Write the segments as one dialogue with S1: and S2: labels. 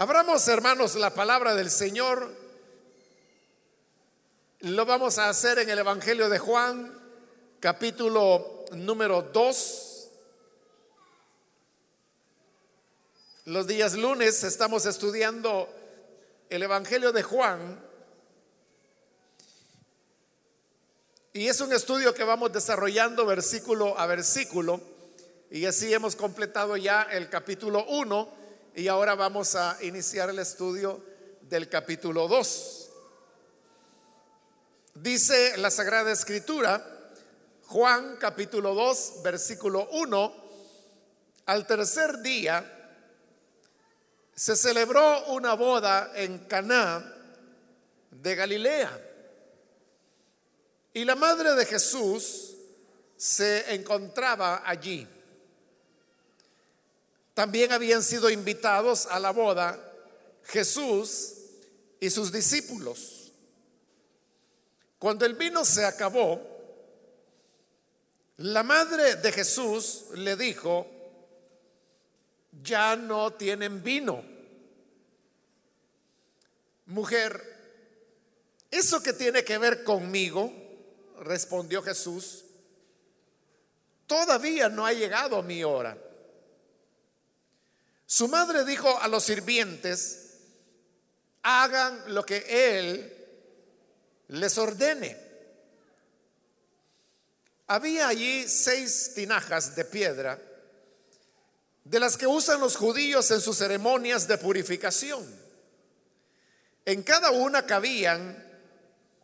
S1: Abramos, hermanos, la palabra del Señor. Lo vamos a hacer en el Evangelio de Juan, capítulo número 2. Los días lunes estamos estudiando el Evangelio de Juan. Y es un estudio que vamos desarrollando versículo a versículo. Y así hemos completado ya el capítulo 1 y ahora vamos a iniciar el estudio del capítulo 2. Dice la Sagrada Escritura, Juan capítulo 2, versículo 1, al tercer día se celebró una boda en Caná de Galilea. Y la madre de Jesús se encontraba allí. También habían sido invitados a la boda Jesús y sus discípulos. Cuando el vino se acabó, la madre de Jesús le dijo, ya no tienen vino. Mujer, ¿eso que tiene que ver conmigo? Respondió Jesús, todavía no ha llegado mi hora. Su madre dijo a los sirvientes, hagan lo que él les ordene. Había allí seis tinajas de piedra, de las que usan los judíos en sus ceremonias de purificación. En cada una cabían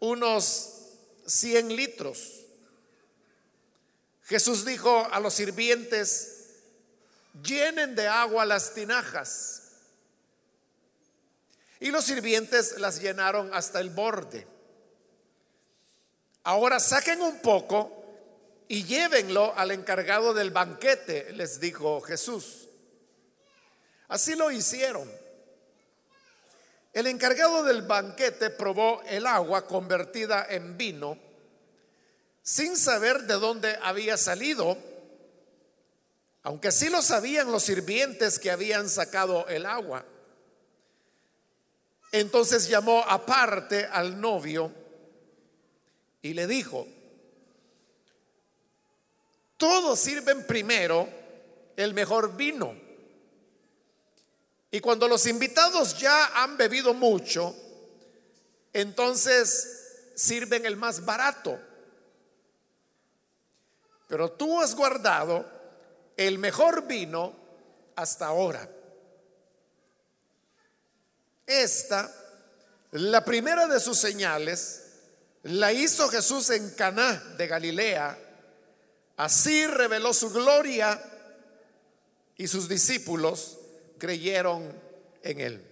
S1: unos cien litros. Jesús dijo a los sirvientes, llenen de agua las tinajas. Y los sirvientes las llenaron hasta el borde. Ahora saquen un poco y llévenlo al encargado del banquete, les dijo Jesús. Así lo hicieron. El encargado del banquete probó el agua convertida en vino sin saber de dónde había salido aunque sí lo sabían los sirvientes que habían sacado el agua. Entonces llamó aparte al novio y le dijo, todos sirven primero el mejor vino. Y cuando los invitados ya han bebido mucho, entonces sirven el más barato. Pero tú has guardado el mejor vino hasta ahora. Esta, la primera de sus señales, la hizo Jesús en Caná de Galilea. Así reveló su gloria y sus discípulos creyeron en él.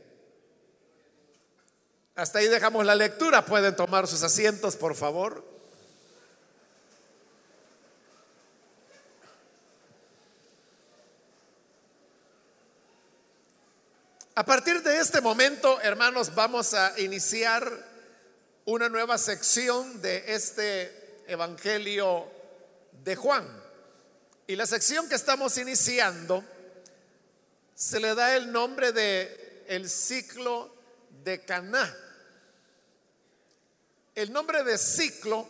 S1: Hasta ahí dejamos la lectura. Pueden tomar sus asientos, por favor. A partir de este momento, hermanos, vamos a iniciar una nueva sección de este Evangelio de Juan. Y la sección que estamos iniciando se le da el nombre de el ciclo de Caná. El nombre de ciclo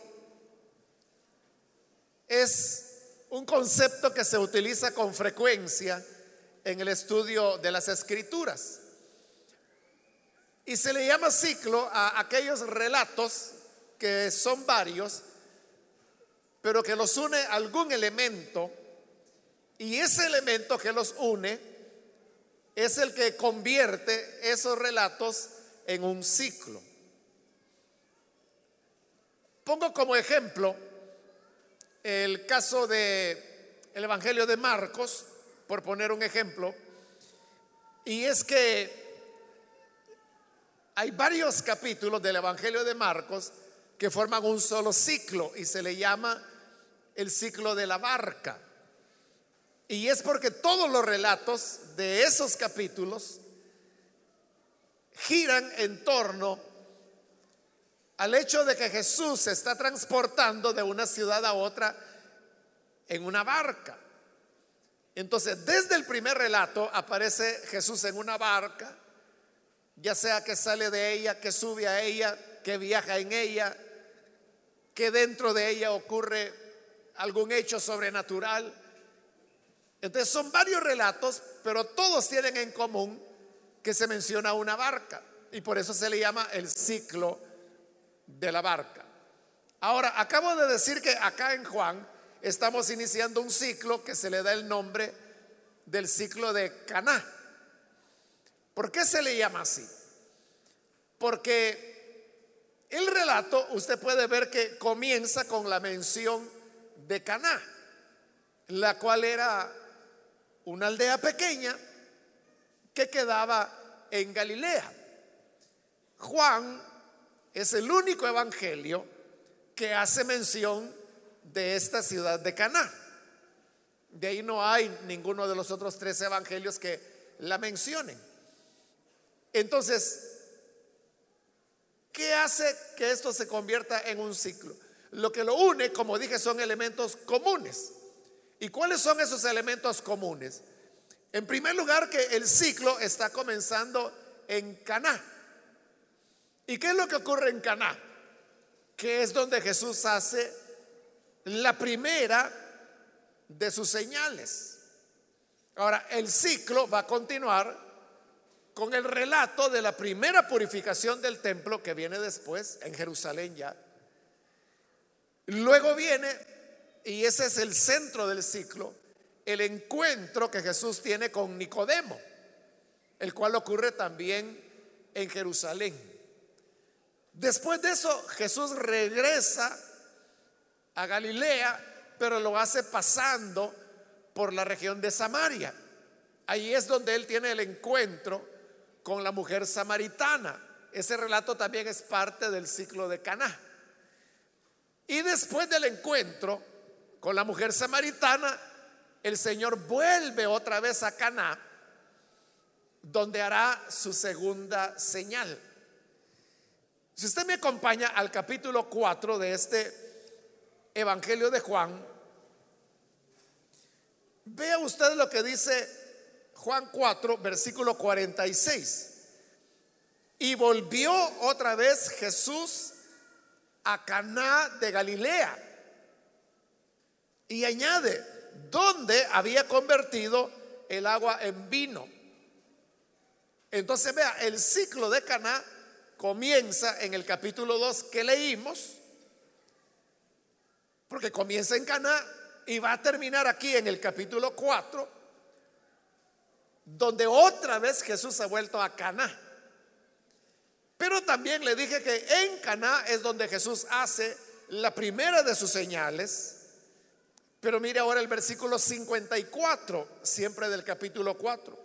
S1: es un concepto que se utiliza con frecuencia en el estudio de las escrituras. Y se le llama ciclo a aquellos relatos que son varios, pero que los une algún elemento, y ese elemento que los une es el que convierte esos relatos en un ciclo. Pongo como ejemplo el caso de el Evangelio de Marcos, por poner un ejemplo, y es que hay varios capítulos del Evangelio de Marcos que forman un solo ciclo y se le llama el ciclo de la barca. Y es porque todos los relatos de esos capítulos giran en torno al hecho de que Jesús se está transportando de una ciudad a otra en una barca. Entonces, desde el primer relato aparece Jesús en una barca, ya sea que sale de ella, que sube a ella, que viaja en ella, que dentro de ella ocurre algún hecho sobrenatural. Entonces son varios relatos, pero todos tienen en común que se menciona una barca y por eso se le llama el ciclo de la barca. Ahora, acabo de decir que acá en Juan estamos iniciando un ciclo que se le da el nombre del ciclo de Caná. ¿Por qué se le llama así? Porque el relato usted puede ver que comienza con la mención de Caná, la cual era una aldea pequeña que quedaba en Galilea. Juan es el único evangelio que hace mención de esta ciudad de Caná. De ahí no hay ninguno de los otros tres evangelios que la mencionen. Entonces, ¿qué hace que esto se convierta en un ciclo? Lo que lo une, como dije, son elementos comunes. ¿Y cuáles son esos elementos comunes? En primer lugar, que el ciclo está comenzando en Caná. ¿Y qué es lo que ocurre en Caná? Que es donde Jesús hace la primera de sus señales. Ahora, el ciclo va a continuar con el relato de la primera purificación del templo que viene después en Jerusalén ya. Luego viene, y ese es el centro del ciclo, el encuentro que Jesús tiene con Nicodemo, el cual ocurre también en Jerusalén. Después de eso, Jesús regresa a Galilea, pero lo hace pasando por la región de Samaria. Ahí es donde él tiene el encuentro con la mujer samaritana. Ese relato también es parte del ciclo de Caná. Y después del encuentro con la mujer samaritana, el Señor vuelve otra vez a Caná, donde hará su segunda señal. Si usted me acompaña al capítulo 4 de este Evangelio de Juan, vea usted lo que dice Juan 4, versículo 46. Y volvió otra vez Jesús a Caná de Galilea. Y añade, donde había convertido el agua en vino. Entonces vea, el ciclo de Caná comienza en el capítulo 2 que leímos, porque comienza en Caná y va a terminar aquí en el capítulo 4, donde otra vez Jesús ha vuelto a Caná. Pero también le dije que en Caná es donde Jesús hace la primera de sus señales. Pero mire ahora el versículo 54, siempre del capítulo 4.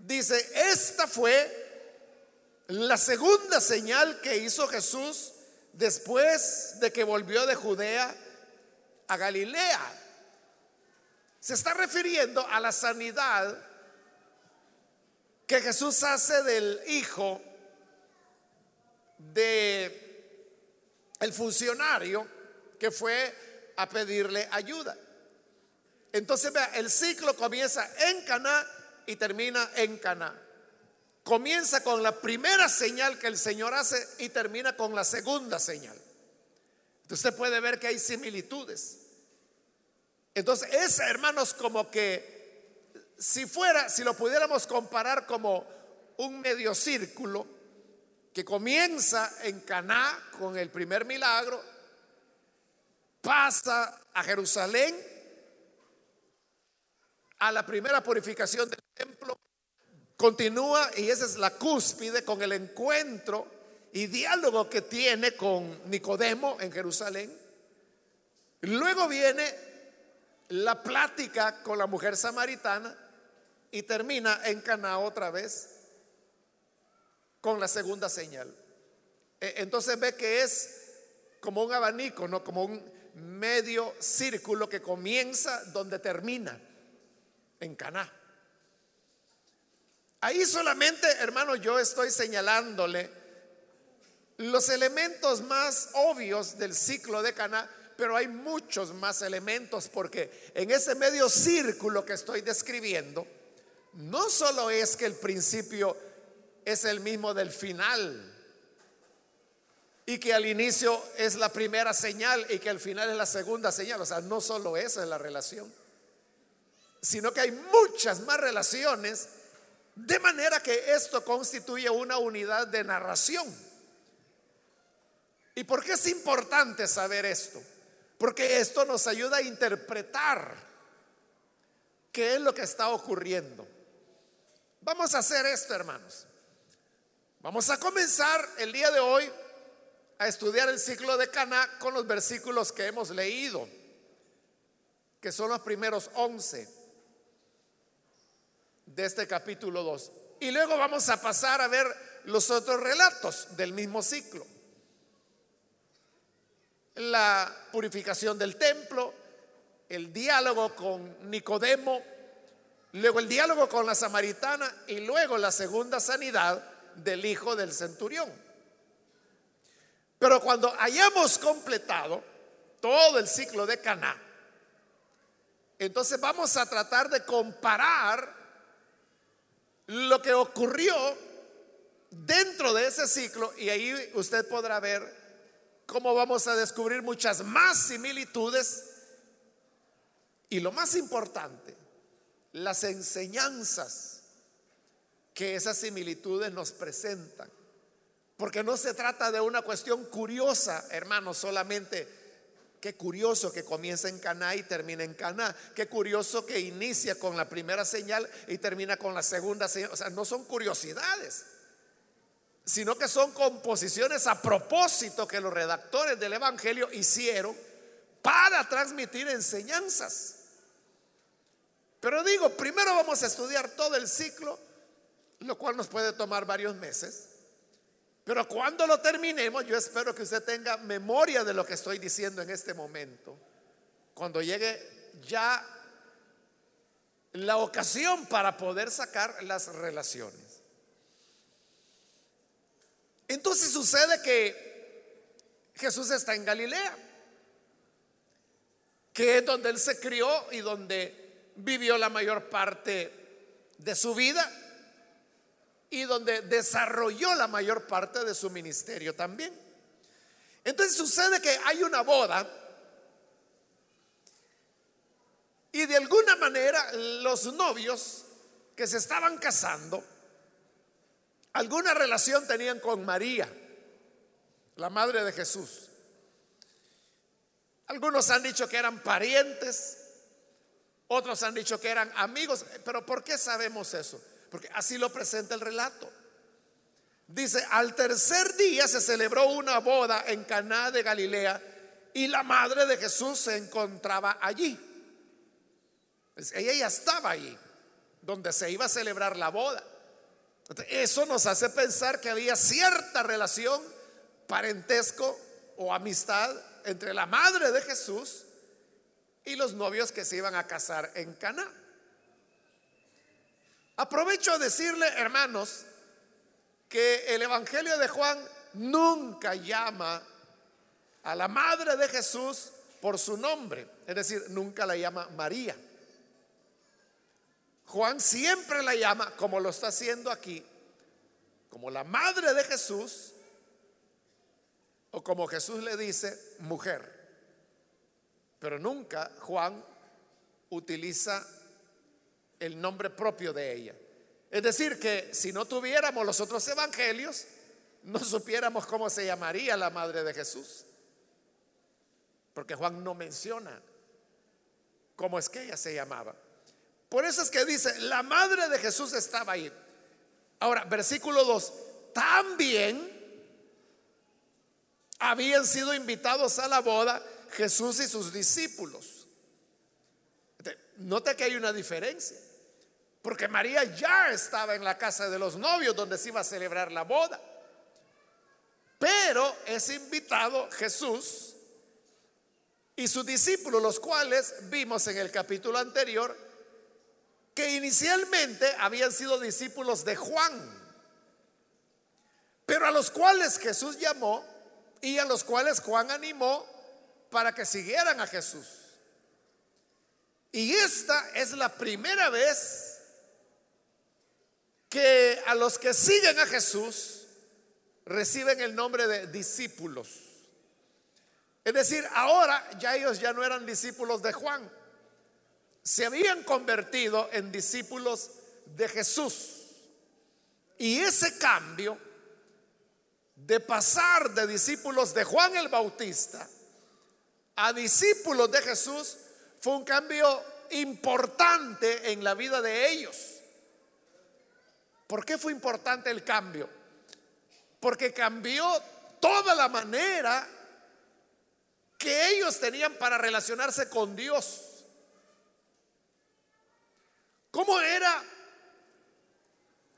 S1: Dice, esta fue la segunda señal que hizo Jesús después de que volvió de Judea a Galilea. Se está refiriendo a la sanidad que Jesús hace del hijo de el funcionario que fue a pedirle ayuda. Entonces vea, el ciclo comienza en Caná y termina en Caná. Comienza con la primera señal que el Señor hace y termina con la segunda señal. Entonces usted puede ver que hay similitudes. Entonces es, hermanos, como que si fuera, si lo pudiéramos comparar como un medio círculo, que comienza en Caná con el primer milagro, pasa a Jerusalén, a la primera purificación del templo, continúa y esa es la cúspide con el encuentro y diálogo que tiene con Nicodemo en Jerusalén. Luego viene la plática con la mujer samaritana y termina en Caná otra vez con la segunda señal. E, entonces ve que es como un abanico, no como un medio círculo que comienza donde termina, en Caná. Ahí solamente, hermano, yo estoy señalándole los elementos más obvios del ciclo de Caná, pero hay muchos más elementos porque en ese medio círculo que estoy describiendo, no solo es que el principio es el mismo del final. Y que al inicio es la primera señal y que al final es la segunda señal. O sea, no solo esa es la relación, sino que hay muchas más relaciones. De manera que esto constituye una unidad de narración. ¿Y por qué es importante saber esto? Porque esto nos ayuda a interpretar qué es lo que está ocurriendo. Vamos a hacer esto, hermanos. Vamos a comenzar el día de hoy a estudiar el ciclo de Cana con los versículos que hemos leído, que son los primeros 11 de este capítulo 2. Y luego vamos a pasar a ver los otros relatos del mismo ciclo. La purificación del templo, el diálogo con Nicodemo, luego el diálogo con la samaritana y luego la segunda sanidad del hijo del centurión. Pero cuando hayamos completado todo el ciclo de Caná, entonces vamos a tratar de comparar lo que ocurrió dentro de ese ciclo y ahí usted podrá ver cómo vamos a descubrir muchas más similitudes y lo más importante, las enseñanzas que esas similitudes nos presentan. Porque no se trata de una cuestión curiosa, hermanos, solamente Qué curioso que comienza en Caná y termina en Caná. Qué curioso que inicia con la primera señal y termina con la segunda señal. O sea, no son curiosidades, sino que son composiciones a propósito que los redactores del Evangelio hicieron para transmitir enseñanzas. Pero digo, primero vamos a estudiar todo el ciclo, lo cual nos puede tomar varios meses. Pero cuando lo terminemos, yo espero que usted tenga memoria de lo que estoy diciendo en este momento. Cuando llegue ya la ocasión para poder sacar las relaciones. Entonces sucede que Jesús está en Galilea, que es donde él se crió y donde vivió la mayor parte de su vida y donde desarrolló la mayor parte de su ministerio también. Entonces sucede que hay una boda y de alguna manera los novios que se estaban casando, alguna relación tenían con María, la madre de Jesús. Algunos han dicho que eran parientes, otros han dicho que eran amigos, pero ¿por qué sabemos eso? Porque así lo presenta el relato. Dice, al tercer día se celebró una boda en Caná de Galilea y la madre de Jesús se encontraba allí. ella ya estaba allí, donde se iba a celebrar la boda. Eso nos hace pensar que había cierta relación, parentesco o amistad entre la madre de Jesús y los novios que se iban a casar en Caná. Aprovecho a decirle, hermanos, que el Evangelio de Juan nunca llama a la madre de Jesús por su nombre, es decir, nunca la llama María. Juan siempre la llama, como lo está haciendo aquí, como la madre de Jesús, o como Jesús le dice, mujer. Pero nunca Juan utiliza el nombre propio de ella. Es decir, que si no tuviéramos los otros evangelios, no supiéramos cómo se llamaría la madre de Jesús. Porque Juan no menciona cómo es que ella se llamaba. Por eso es que dice, la madre de Jesús estaba ahí. Ahora, versículo 2, también habían sido invitados a la boda Jesús y sus discípulos. Nota que hay una diferencia. Porque María ya estaba en la casa de los novios donde se iba a celebrar la boda. Pero es invitado Jesús y sus discípulos, los cuales vimos en el capítulo anterior, que inicialmente habían sido discípulos de Juan, pero a los cuales Jesús llamó y a los cuales Juan animó para que siguieran a Jesús. Y esta es la primera vez que a los que siguen a Jesús reciben el nombre de discípulos. Es decir, ahora ya ellos ya no eran discípulos de Juan, se habían convertido en discípulos de Jesús. Y ese cambio de pasar de discípulos de Juan el Bautista a discípulos de Jesús fue un cambio importante en la vida de ellos. ¿Por qué fue importante el cambio? Porque cambió toda la manera que ellos tenían para relacionarse con Dios. ¿Cómo era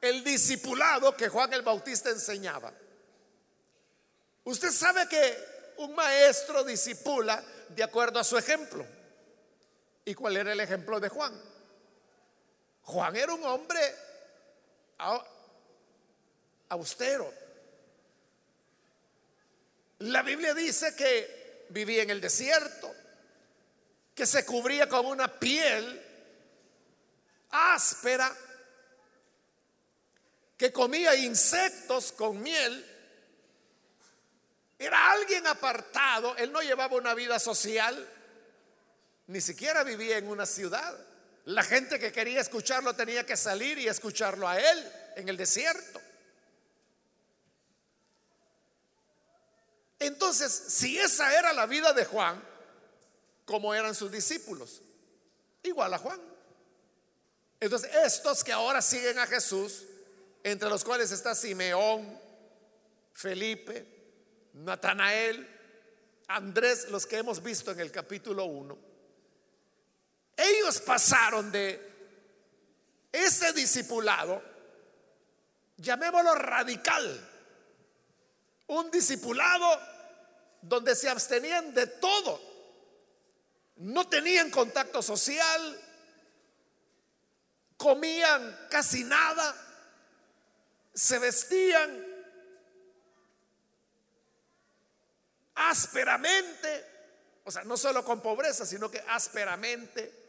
S1: el discipulado que Juan el Bautista enseñaba? Usted sabe que un maestro disipula de acuerdo a su ejemplo. ¿Y cuál era el ejemplo de Juan? Juan era un hombre austero. La Biblia dice que vivía en el desierto, que se cubría con una piel áspera, que comía insectos con miel. Era alguien apartado, él no llevaba una vida social, ni siquiera vivía en una ciudad. La gente que quería escucharlo tenía que salir y escucharlo a él en el desierto. Entonces, si esa era la vida de Juan, ¿cómo eran sus discípulos? Igual a Juan. Entonces, estos que ahora siguen a Jesús, entre los cuales está Simeón, Felipe, Natanael, Andrés, los que hemos visto en el capítulo 1, ellos pasaron de ese discipulado, llamémoslo radical, un discipulado donde se abstenían de todo, no tenían contacto social, comían casi nada, se vestían ásperamente, o sea, no solo con pobreza, sino que ásperamente.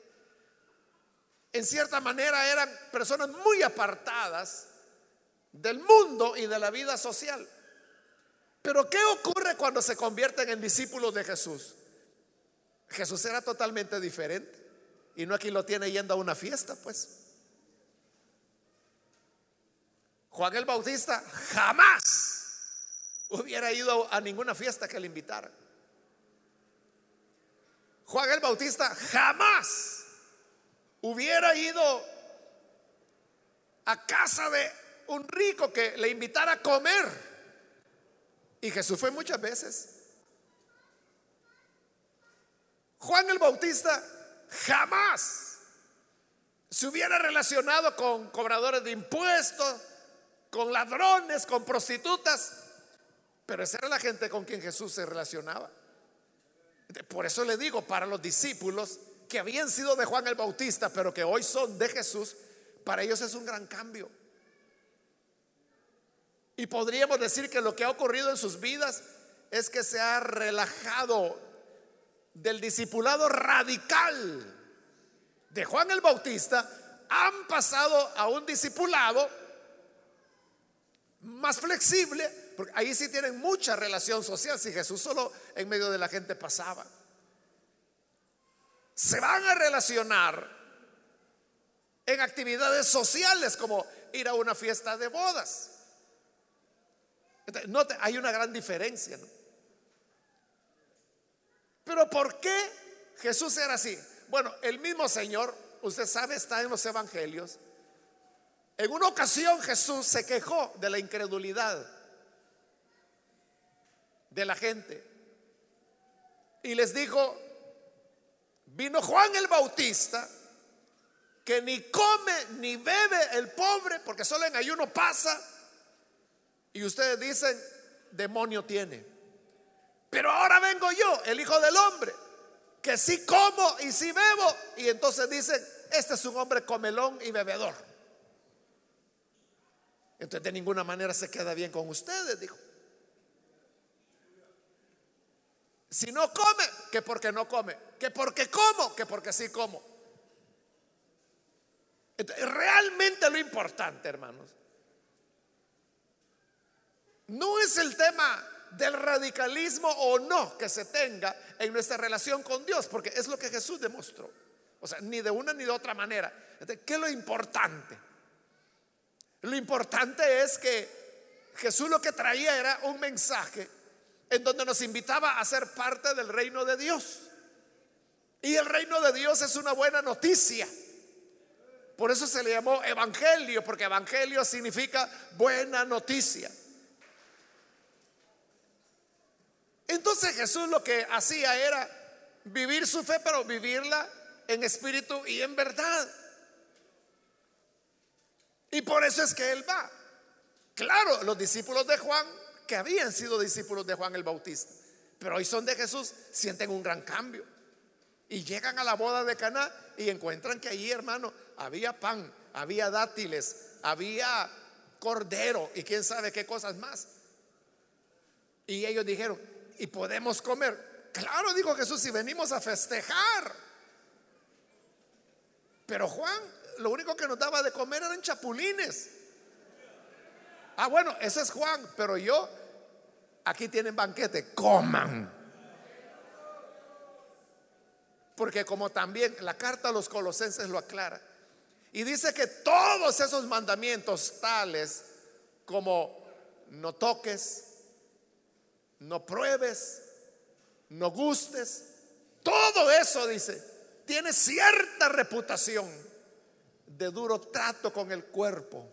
S1: En cierta manera eran personas muy apartadas del mundo y de la vida social. Pero ¿qué ocurre cuando se convierten en discípulos de Jesús? Jesús era totalmente diferente. Y no aquí lo tiene yendo a una fiesta, pues. Juan el Bautista jamás hubiera ido a ninguna fiesta que le invitara. Juan el Bautista jamás hubiera ido a casa de un rico que le invitara a comer. Y Jesús fue muchas veces. Juan el Bautista jamás se hubiera relacionado con cobradores de impuestos, con ladrones, con prostitutas, pero esa era la gente con quien Jesús se relacionaba. Por eso le digo, para los discípulos que habían sido de Juan el Bautista, pero que hoy son de Jesús, para ellos es un gran cambio. Y podríamos decir que lo que ha ocurrido en sus vidas es que se ha relajado del discipulado radical de Juan el Bautista, han pasado a un discipulado más flexible, porque ahí sí tienen mucha relación social, si Jesús solo en medio de la gente pasaba. Se van a relacionar en actividades sociales como ir a una fiesta de bodas hay una gran diferencia. Pero ¿por qué Jesús era así? Bueno, el mismo Señor, usted sabe, está en los evangelios. En una ocasión Jesús se quejó de la incredulidad de la gente. Y les dijo, vino Juan el Bautista, que ni come ni bebe el pobre, porque solo en ayuno pasa y ustedes dicen, demonio tiene. Pero ahora vengo yo, el Hijo del Hombre, que sí como y sí bebo. Y entonces dicen, este es un hombre comelón y bebedor. Entonces de ninguna manera se queda bien con ustedes, dijo. Si no come, que porque no come. Que porque como, que porque sí como. realmente lo importante, hermanos, no es el tema del radicalismo o no que se tenga en nuestra relación con Dios, porque es lo que Jesús demostró. O sea, ni de una ni de otra manera. ¿Qué es lo importante? Lo importante es que Jesús lo que traía era un mensaje en donde nos invitaba a ser parte del reino de Dios. Y el reino de Dios es una buena noticia. Por eso se le llamó evangelio, porque evangelio significa buena noticia. Entonces Jesús lo que hacía era vivir su fe, pero vivirla en espíritu y en verdad. Y por eso es que Él va. Claro, los discípulos de Juan, que habían sido discípulos de Juan el Bautista, pero hoy son de Jesús, sienten un gran cambio. Y llegan a la boda de Caná y encuentran que allí, hermano, había pan, había dátiles, había cordero y quién sabe qué cosas más. Y ellos dijeron, ¿y podemos comer? Claro, dijo Jesús, si venimos a festejar. Pero Juan, lo único que nos daba de comer eran chapulines. Ah, bueno, ese es Juan, pero yo, aquí tienen banquete, coman. Porque como también la carta a los colosenses lo aclara. Y dice que todos esos mandamientos tales como no toques, no pruebes, no gustes, todo eso dice, tiene cierta reputación de duro trato con el cuerpo.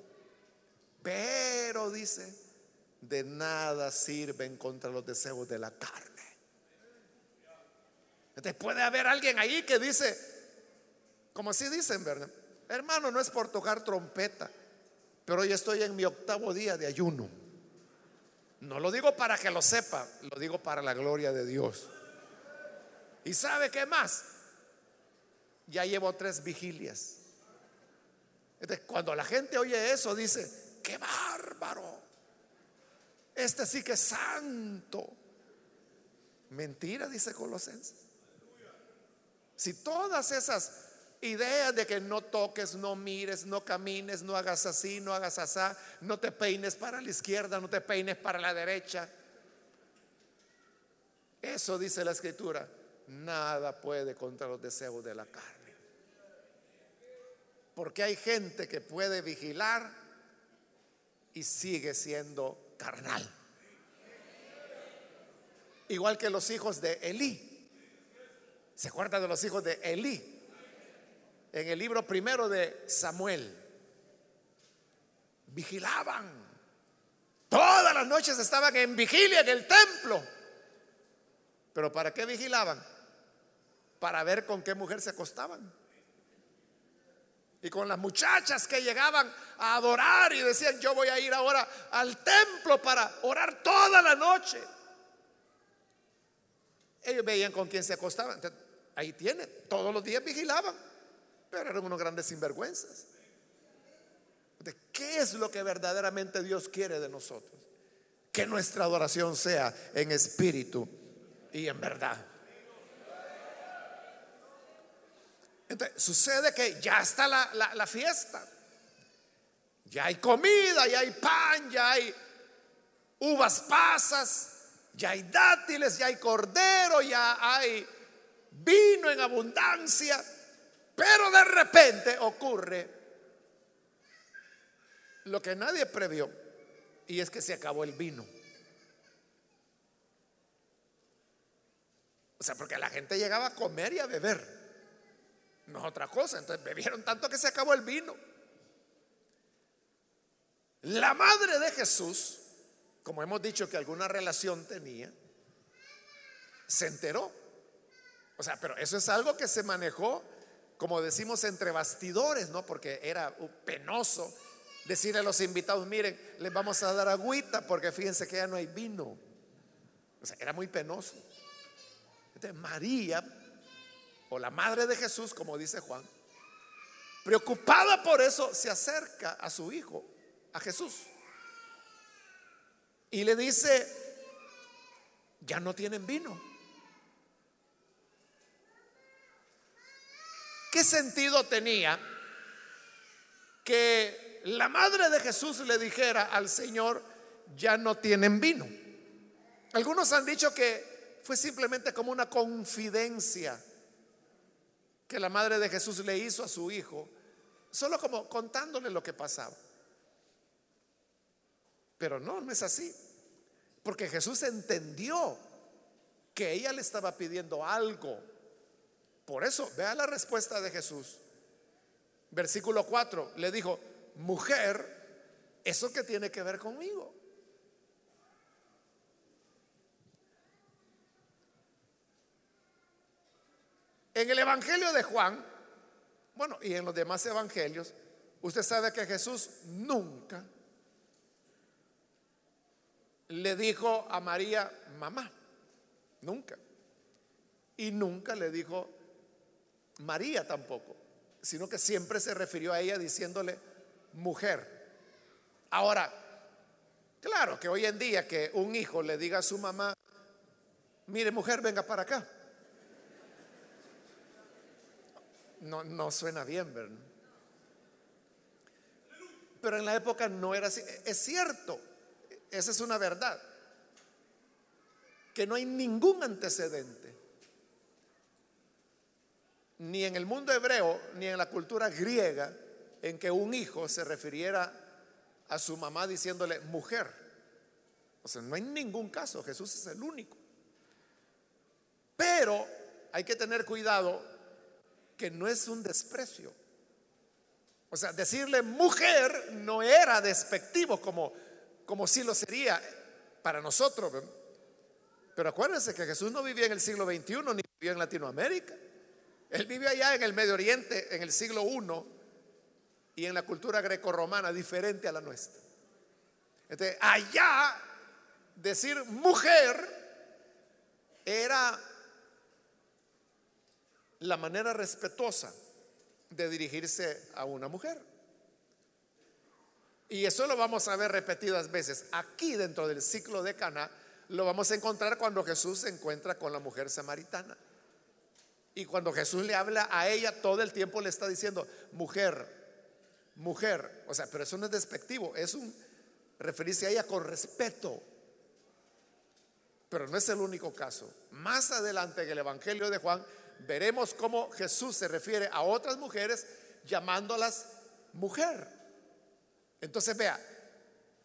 S1: Pero dice, de nada sirven contra los deseos de la carne. Entonces puede haber alguien ahí que dice, como así dicen. Hermano, no es por tocar trompeta, pero hoy estoy en mi octavo día de ayuno. No lo digo para que lo sepa, lo digo para la gloria de Dios. ¿Y sabe qué más? Ya llevo tres vigilias. Entonces, cuando la gente oye eso, dice, qué bárbaro. Este sí que es santo. Mentira, dice Colosenses. Si todas esas ideas de que no toques, no mires, no camines, no hagas así, no hagas así, no te peines para la izquierda, no te peines para la derecha. Eso dice la escritura. Nada puede contra los deseos de la carne. Porque hay gente que puede vigilar y sigue siendo carnal. Igual que los hijos de Elí. ¿Se acuerda de los hijos de Elí? En el libro primero de Samuel. Vigilaban. Todas las noches estaban en vigilia en el templo. Pero ¿para qué vigilaban? Para ver con qué mujer se acostaban. Y con las muchachas que llegaban a adorar y decían, yo voy a ir ahora al templo para orar toda la noche. Ellos veían con quién se acostaban. Ahí tiene, todos los días vigilaban, pero eran unos grandes sinvergüenzas. ¿De qué es lo que verdaderamente Dios quiere de nosotros? Que nuestra adoración sea en espíritu y en verdad. Entonces, sucede que ya está la, la fiesta. Ya hay comida, ya hay pan, ya hay uvas pasas, ya hay dátiles, ya hay cordero, ya hay vino en abundancia, pero de repente ocurre lo que nadie previó, y es que se acabó el vino. O sea, porque la gente llegaba a comer y a beber, no es otra cosa, entonces bebieron tanto que se acabó el vino. La madre de Jesús, como hemos dicho que alguna relación tenía, se enteró o sea, pero eso es algo que se manejó, como decimos, entre bastidores, ¿no? Porque era penoso decirle a los invitados, miren, les vamos a dar agüita porque fíjense que ya no hay vino. O sea, era muy penoso. Entonces, María, o la madre de Jesús, como dice Juan, preocupada por eso, se acerca a su hijo, a Jesús, y le dice, ya no tienen vino. ¿Qué sentido tenía que la madre de Jesús le dijera al Señor, ya no tienen vino. Algunos han dicho que fue simplemente como una confidencia que la madre de Jesús le hizo a su hijo, solo como contándole lo que pasaba. Pero no, no es así. Porque Jesús entendió que ella le estaba pidiendo algo. Por eso, vea la respuesta de Jesús. Versículo 4, le dijo, mujer, ¿eso qué tiene que ver conmigo? En el Evangelio de Juan, bueno, y en los demás evangelios, usted sabe que Jesús nunca le dijo a María, mamá, nunca. Y nunca le dijo María tampoco, sino que siempre se refirió a ella diciéndole mujer. Ahora, claro que hoy en día que un hijo le diga a su mamá, mire mujer, venga para acá. No, no suena bien, ¿verdad? Pero en la época no era así. Es cierto, esa es una verdad. Que no hay ningún antecedente, ni en el mundo hebreo, ni en la cultura griega, en que un hijo se refiriera a su mamá diciéndole mujer. O sea, no hay ningún caso, Jesús es el único. Pero hay que tener cuidado que no es un desprecio. O sea, decirle mujer no era despectivo como como si lo sería para nosotros. Pero acuérdense que Jesús no vivía en el siglo XXI ni vivía en Latinoamérica. Él vivía allá en el Medio Oriente en el siglo I y en la cultura grecorromana diferente a la nuestra. Entonces, allá decir mujer era la manera respetuosa de dirigirse a una mujer. Y eso lo vamos a ver repetidas veces. Aquí dentro del ciclo de Cana lo vamos a encontrar cuando Jesús se encuentra con la mujer samaritana. Y cuando Jesús le habla a ella, todo el tiempo le está diciendo, mujer, mujer. O sea, pero eso no es despectivo, es un referirse a ella con respeto. Pero no es el único caso. Más adelante en el Evangelio de Juan veremos cómo Jesús se refiere a otras mujeres llamándolas mujer. Entonces vea,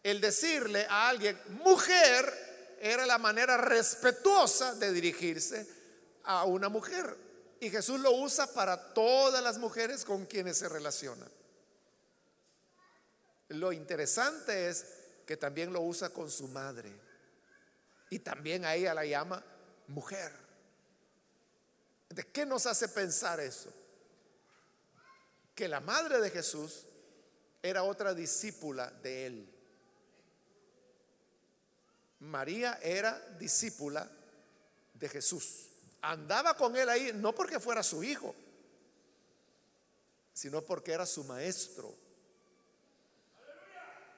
S1: el decirle a alguien mujer era la manera respetuosa de dirigirse a una mujer. Y Jesús lo usa para todas las mujeres con quienes se relaciona. Lo interesante es que también lo usa con su madre. Y también a ella la llama mujer. ¿De qué nos hace pensar eso? Que la madre de Jesús era otra discípula de él. María era discípula de Jesús. Andaba con él ahí no porque fuera su hijo, sino porque era su maestro.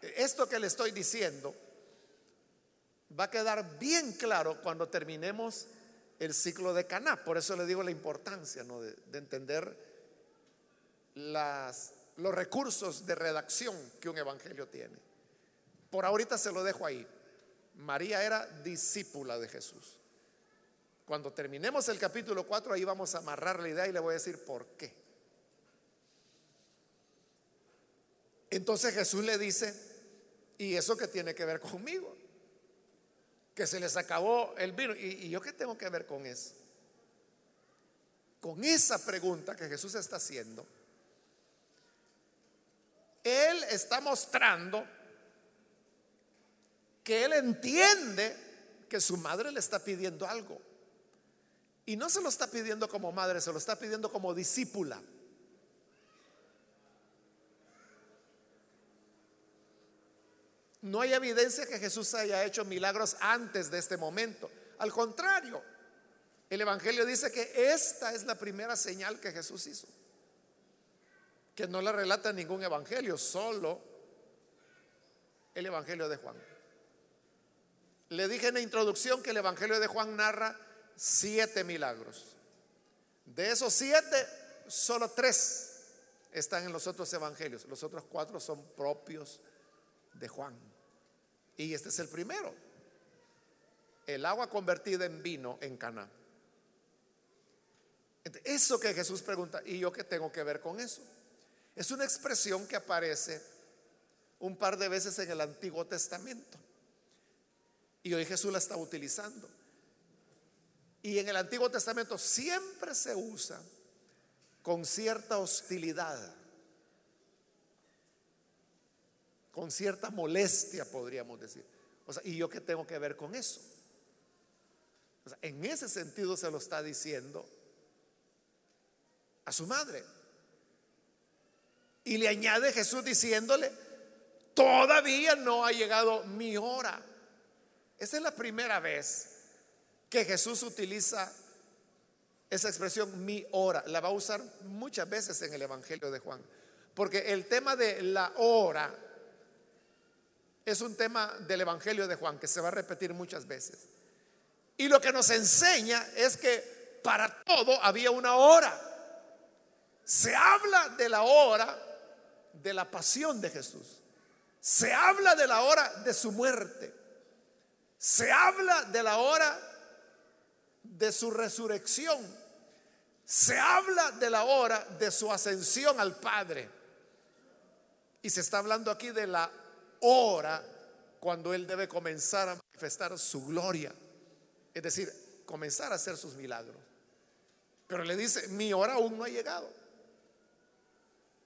S1: Esto que le estoy diciendo va a quedar bien claro cuando terminemos el ciclo de Caná. Por eso le digo la importancia de, de entender los recursos de redacción que un evangelio tiene. Por ahorita se lo dejo ahí. María era discípula de Jesús. Cuando terminemos el capítulo 4, ahí vamos a amarrar la idea y le voy a decir por qué. Entonces Jesús le dice, ¿y eso qué tiene que ver conmigo? Que se les acabó el vino. ¿Y, y yo qué tengo que ver con eso? Con esa pregunta que Jesús está haciendo él está mostrando que Él entiende que su madre le está pidiendo algo. Y no se lo está pidiendo como madre, se lo está pidiendo como discípula. No hay evidencia que Jesús haya hecho milagros antes de este momento. Al contrario, el Evangelio dice que esta es la primera señal que Jesús hizo que no la relata ningún evangelio, solo el evangelio de Juan. Le dije en la introducción que el evangelio de Juan narra siete milagros. De esos siete, solo tres están en los otros evangelios. Los otros cuatro son propios de Juan. Y este es el primero. El agua convertida en vino en Cana. Eso que Jesús pregunta, ¿y yo qué tengo que ver con eso? Es una expresión que aparece un par de veces en el Antiguo Testamento. Y hoy Jesús la está utilizando. Y en el Antiguo Testamento siempre se usa con cierta hostilidad, con cierta molestia, podríamos decir. O sea, ¿y yo qué tengo que ver con eso? en ese sentido se lo está diciendo a su madre. Y le añade Jesús diciéndole, todavía no ha llegado mi hora. Esa es la primera vez que Jesús utiliza esa expresión mi hora. La va a usar muchas veces en el Evangelio de Juan. Porque el tema de la hora es un tema del Evangelio de Juan que se va a repetir muchas veces. Y lo que nos enseña es que para todo había una hora. Se habla de la hora de la pasión de Jesús. Se habla de la hora de su muerte. Se habla de la hora de su resurrección. Se habla de la hora de su ascensión al Padre. Y se está hablando aquí de la hora cuando Él debe comenzar a manifestar su gloria. Es decir, comenzar a hacer sus milagros. Pero le dice, mi hora aún no ha llegado.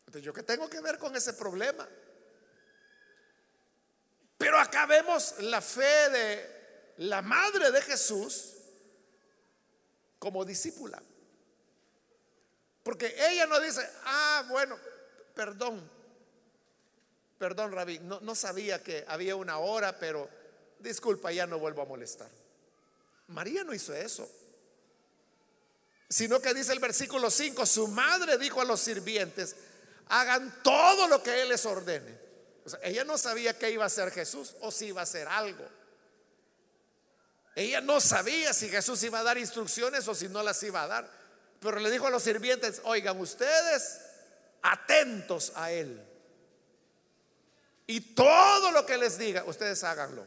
S1: Entonces, ¿yo qué tengo que ver con ese problema? Pero acá vemos la fe de la madre de Jesús como discípula. Porque ella no dice, ah, bueno, perdón, perdón, Rabí, no, no sabía que había una hora, pero disculpa, ya no vuelvo a molestar. María no hizo eso. Sino que dice el versículo 5, su madre dijo a los sirvientes, hagan todo lo que Él les ordene ella no sabía qué iba a hacer Jesús o si iba a hacer algo. Ella no sabía si Jesús iba a dar instrucciones o si no las iba a dar. Pero le dijo a los sirvientes, oigan ustedes atentos a Él. Y todo lo que les diga, ustedes háganlo.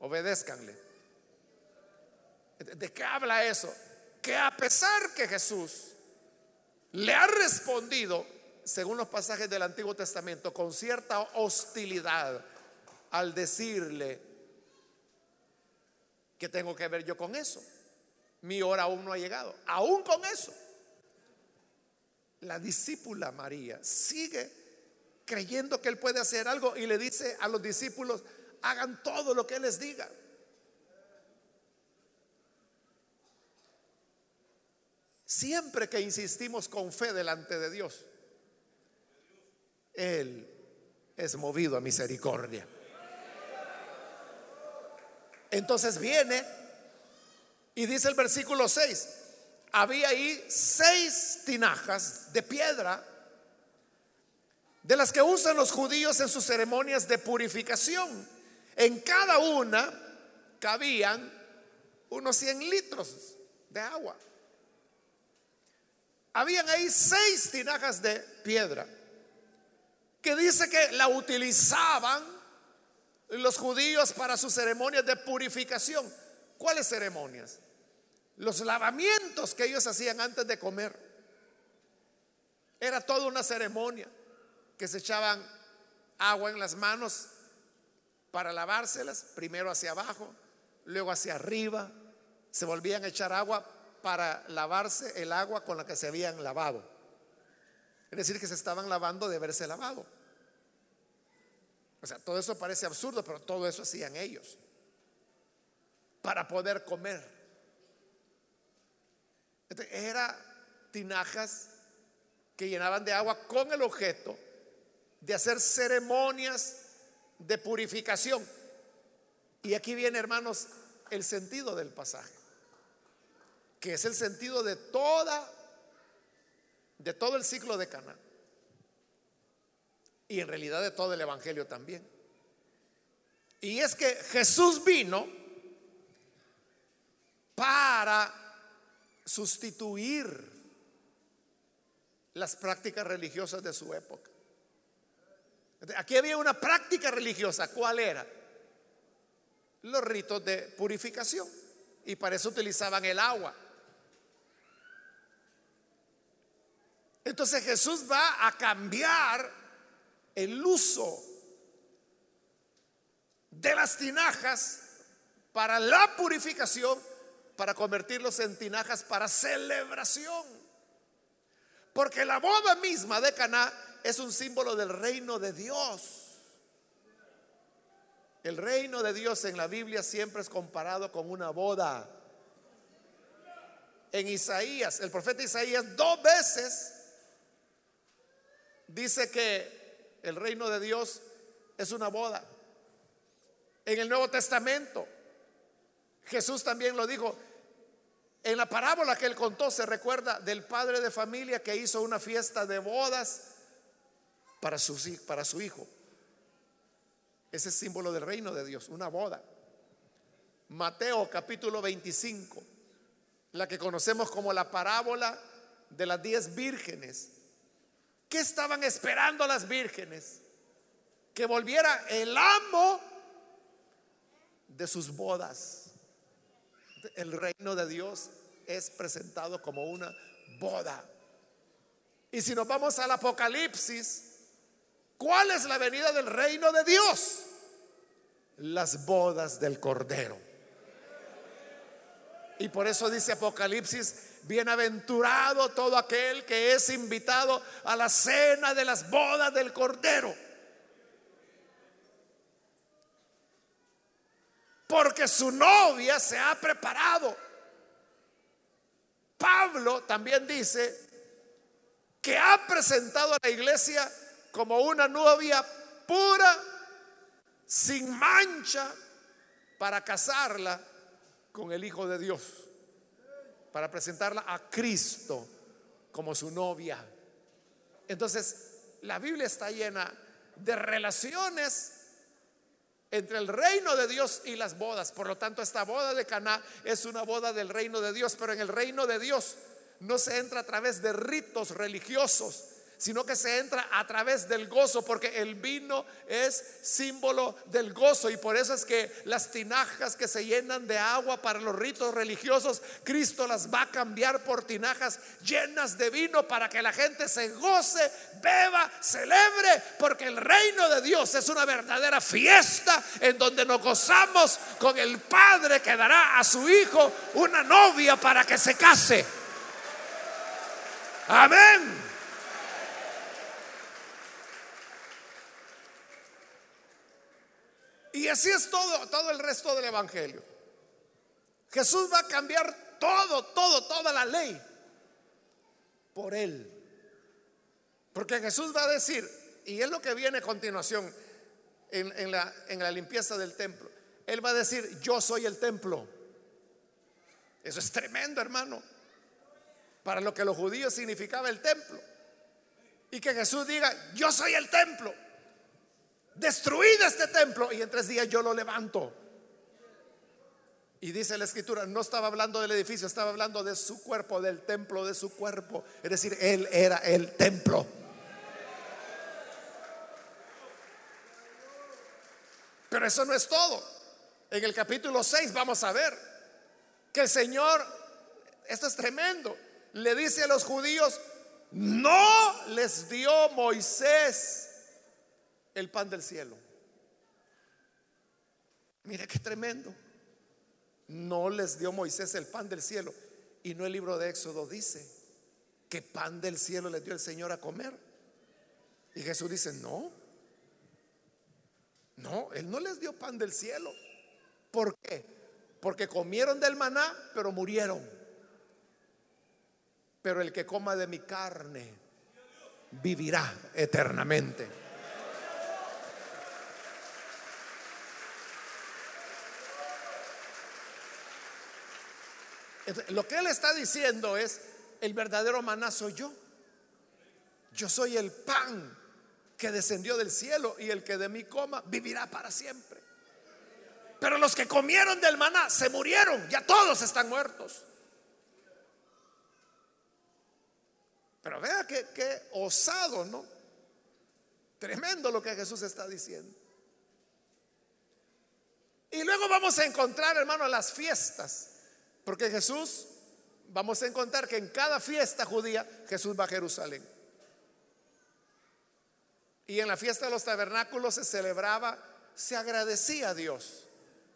S1: Obedézcanle. ¿De qué habla eso? Que a pesar que Jesús le ha respondido según los pasajes del Antiguo Testamento, con cierta hostilidad al decirle que tengo que ver yo con eso. Mi hora aún no ha llegado. Aún con eso. La discípula María sigue creyendo que él puede hacer algo y le dice a los discípulos, hagan todo lo que él les diga. Siempre que insistimos con fe delante de Dios, él es movido a misericordia. Entonces viene y dice el versículo 6, había ahí seis tinajas de piedra de las que usan los judíos en sus ceremonias de purificación. En cada una cabían unos 100 litros de agua. Habían ahí seis tinajas de piedra que dice que la utilizaban los judíos para sus ceremonias de purificación. ¿Cuáles ceremonias? Los lavamientos que ellos hacían antes de comer. Era toda una ceremonia que se echaban agua en las manos para lavárselas, primero hacia abajo, luego hacia arriba, se volvían a echar agua para lavarse el agua con la que se habían lavado. Es decir, que se estaban lavando de haberse lavado. O sea, todo eso parece absurdo, pero todo eso hacían ellos para poder comer. Entonces, era tinajas que llenaban de agua con el objeto de hacer ceremonias de purificación. Y aquí viene, hermanos, el sentido del pasaje, que es el sentido de toda de todo el ciclo de Cana y en realidad de todo el evangelio también. Y es que Jesús vino para sustituir las prácticas religiosas de su época. Aquí había una práctica religiosa, ¿cuál era? los ritos de purificación y para eso utilizaban el agua. Entonces Jesús va a cambiar el uso de las tinajas para la purificación, para convertirlos en tinajas para celebración. Porque la boda misma de Caná es un símbolo del reino de Dios. El reino de Dios en la Biblia siempre es comparado con una boda. En Isaías, el profeta Isaías dos veces dice que el reino de Dios es una boda. En el Nuevo Testamento, Jesús también lo dijo. En la parábola que él contó se recuerda del padre de familia que hizo una fiesta de bodas para su, para su hijo. Ese es símbolo del reino de Dios, una boda. Mateo capítulo 25, la que conocemos como la parábola de las diez vírgenes. ¿Qué estaban esperando las vírgenes? Que volviera el amo de sus bodas. El reino de Dios es presentado como una boda. Y si nos vamos al Apocalipsis, ¿cuál es la venida del reino de Dios? Las bodas del Cordero. Y por eso dice Apocalipsis, bienaventurado todo aquel que es invitado a la cena de las bodas del Cordero. Porque su novia se ha preparado. Pablo también dice que ha presentado a la iglesia como una novia pura, sin mancha, para casarla con el Hijo de Dios, para presentarla a Cristo como su novia. Entonces, la Biblia está llena de relaciones entre el reino de Dios y las bodas. Por lo tanto, esta boda de Caná es una boda del reino de Dios, pero en el reino de Dios no se entra a través de ritos religiosos, sino que se entra a través del gozo, porque el vino es símbolo del gozo y por eso es que las tinajas que se llenan de agua para los ritos religiosos, Cristo las va a cambiar por tinajas llenas de vino para que la gente se goce, beba, celebre, porque el reino de Dios es una verdadera fiesta en donde nos gozamos con el Padre que dará a su Hijo una novia para que se case. Amén. Y así es todo, todo el resto del Evangelio. Jesús va a cambiar todo, todo, toda la ley por él. Porque Jesús va a decir, y es lo que viene a continuación en, la, en la limpieza del templo, él va a decir, yo soy el templo. Eso es tremendo, hermano, para lo que los judíos significaba el templo. Y que Jesús diga, yo soy el templo destruid este templo y en tres días yo lo levanto. Y dice la escritura, no estaba hablando del edificio, estaba hablando de su cuerpo, del templo de su cuerpo. Es decir, él era el templo. Pero eso no es todo. En el capítulo 6 vamos a ver que el Señor, esto es tremendo, le dice a los judíos, no les dio Moisés el pan del cielo. Mira qué tremendo. No les dio Moisés el pan del cielo. Y no el libro de Éxodo dice que pan del cielo les dio el Señor a comer. Y Jesús dice, no. No, Él no les dio pan del cielo. ¿Por qué? Porque comieron del maná, pero murieron. Pero el que coma de mi carne vivirá eternamente. Lo que él está diciendo es, el verdadero maná soy yo. Yo soy el pan que descendió del cielo y el que de mí coma vivirá para siempre. Pero los que comieron del maná se murieron, ya todos están muertos. Pero vea que, que osado, ¿no? Tremendo lo que Jesús está diciendo. Y luego vamos a encontrar, hermano, las fiestas. Porque Jesús, vamos a encontrar que en cada fiesta judía Jesús va a Jerusalén. Y en la fiesta de los tabernáculos se celebraba, se agradecía a Dios,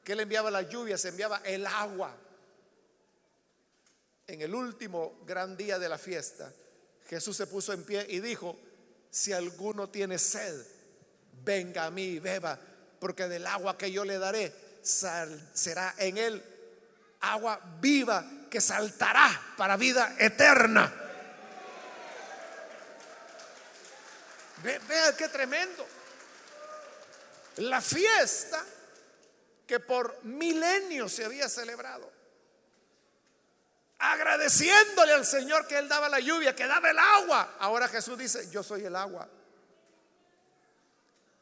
S1: que Él enviaba la lluvia, se enviaba el agua. En el último gran día de la fiesta, Jesús se puso en pie y dijo, si alguno tiene sed, venga a mí y beba, porque del agua que yo le daré será en él agua viva que saltará para vida eterna. Vea qué tremendo. La fiesta que por milenios se había celebrado. Agradeciéndole al Señor que Él daba la lluvia, que daba el agua. Ahora Jesús dice, yo soy el agua.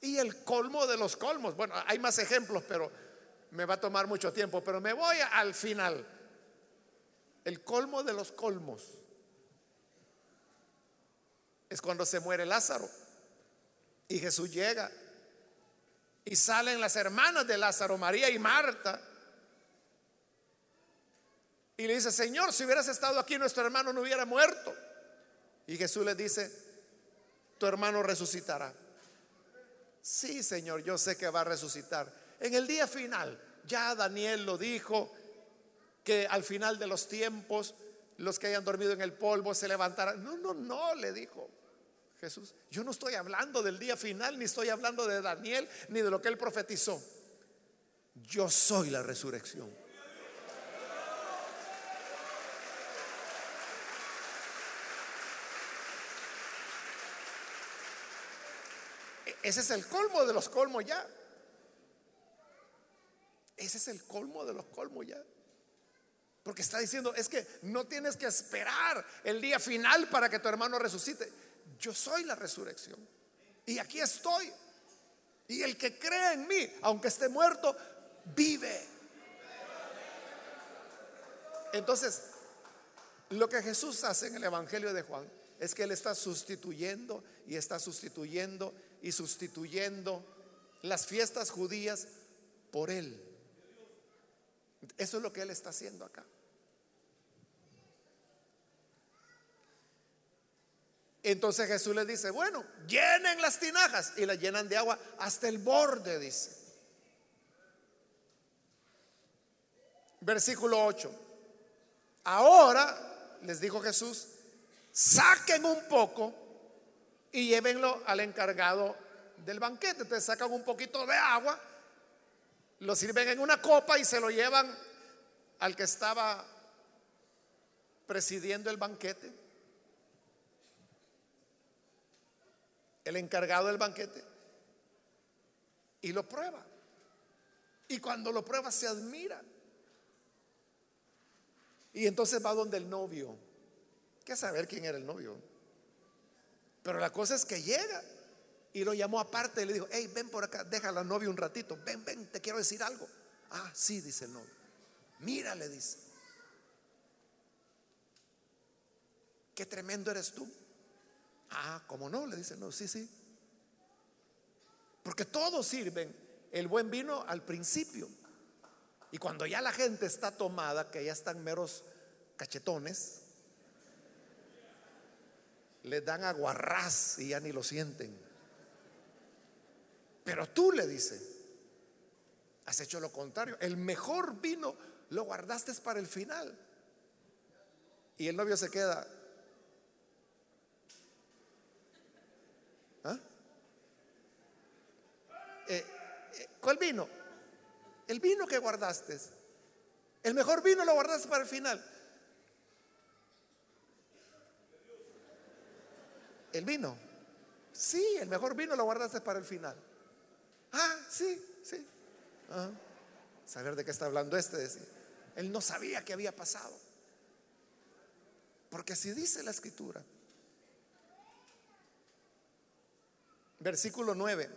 S1: Y el colmo de los colmos. Bueno, hay más ejemplos, pero me va a tomar mucho tiempo. Pero me voy al final. El colmo de los colmos es cuando se muere Lázaro. Y Jesús llega. Y salen las hermanas de Lázaro, María y Marta. Y le dice, Señor, si hubieras estado aquí, nuestro hermano no hubiera muerto. Y Jesús le dice, tu hermano resucitará. Sí, Señor, yo sé que va a resucitar. En el día final, ya Daniel lo dijo, que al final de los tiempos los que hayan dormido en el polvo se levantarán. No, no, no, le dijo Jesús. Yo no estoy hablando del día final, ni estoy hablando de Daniel, ni de lo que él profetizó. Yo soy la resurrección. Ese es el colmo de los colmos ya. Ese es el colmo de los colmos ya. Porque está diciendo, es que no tienes que esperar el día final para que tu hermano resucite. Yo soy la resurrección. Y aquí estoy. Y el que cree en mí, aunque esté muerto, vive. Entonces, lo que Jesús hace en el Evangelio de Juan es que Él está sustituyendo y está sustituyendo y sustituyendo las fiestas judías por Él. Eso es lo que Él está haciendo acá. Entonces Jesús les dice, bueno, llenen las tinajas y las llenan de agua hasta el borde, dice. Versículo 8. Ahora, les dijo Jesús, saquen un poco y llévenlo al encargado del banquete. Entonces sacan un poquito de agua, lo sirven en una copa y se lo llevan al que estaba presidiendo el banquete, el encargado del banquete, y lo prueba. Y cuando lo prueba se admira. Y entonces va donde el novio. ¿Qué saber quién era el novio? Pero la cosa es que llega y lo llamó aparte y le dijo, hey, ven por acá, deja a la novia un ratito, ven, ven, te quiero decir algo. Ah, sí, dice el novio. Mira, le dice. Qué tremendo eres tú. Ah, ¿cómo no? Le dice, no, sí, sí. Porque todos sirven el buen vino al principio. Y cuando ya la gente está tomada, que ya están meros cachetones, le dan aguarrás y ya ni lo sienten. Pero tú le dices, has hecho lo contrario. El mejor vino lo guardaste para el final. Y el novio se queda. ¿Ah? Eh, eh, ¿Cuál vino? El vino que guardaste. El mejor vino lo guardaste para el final. El vino. Sí, el mejor vino lo guardaste para el final. Ah, sí, sí. Saber de qué está hablando este. Decir. Él no sabía qué había pasado. Porque así dice la escritura. Versículo 9.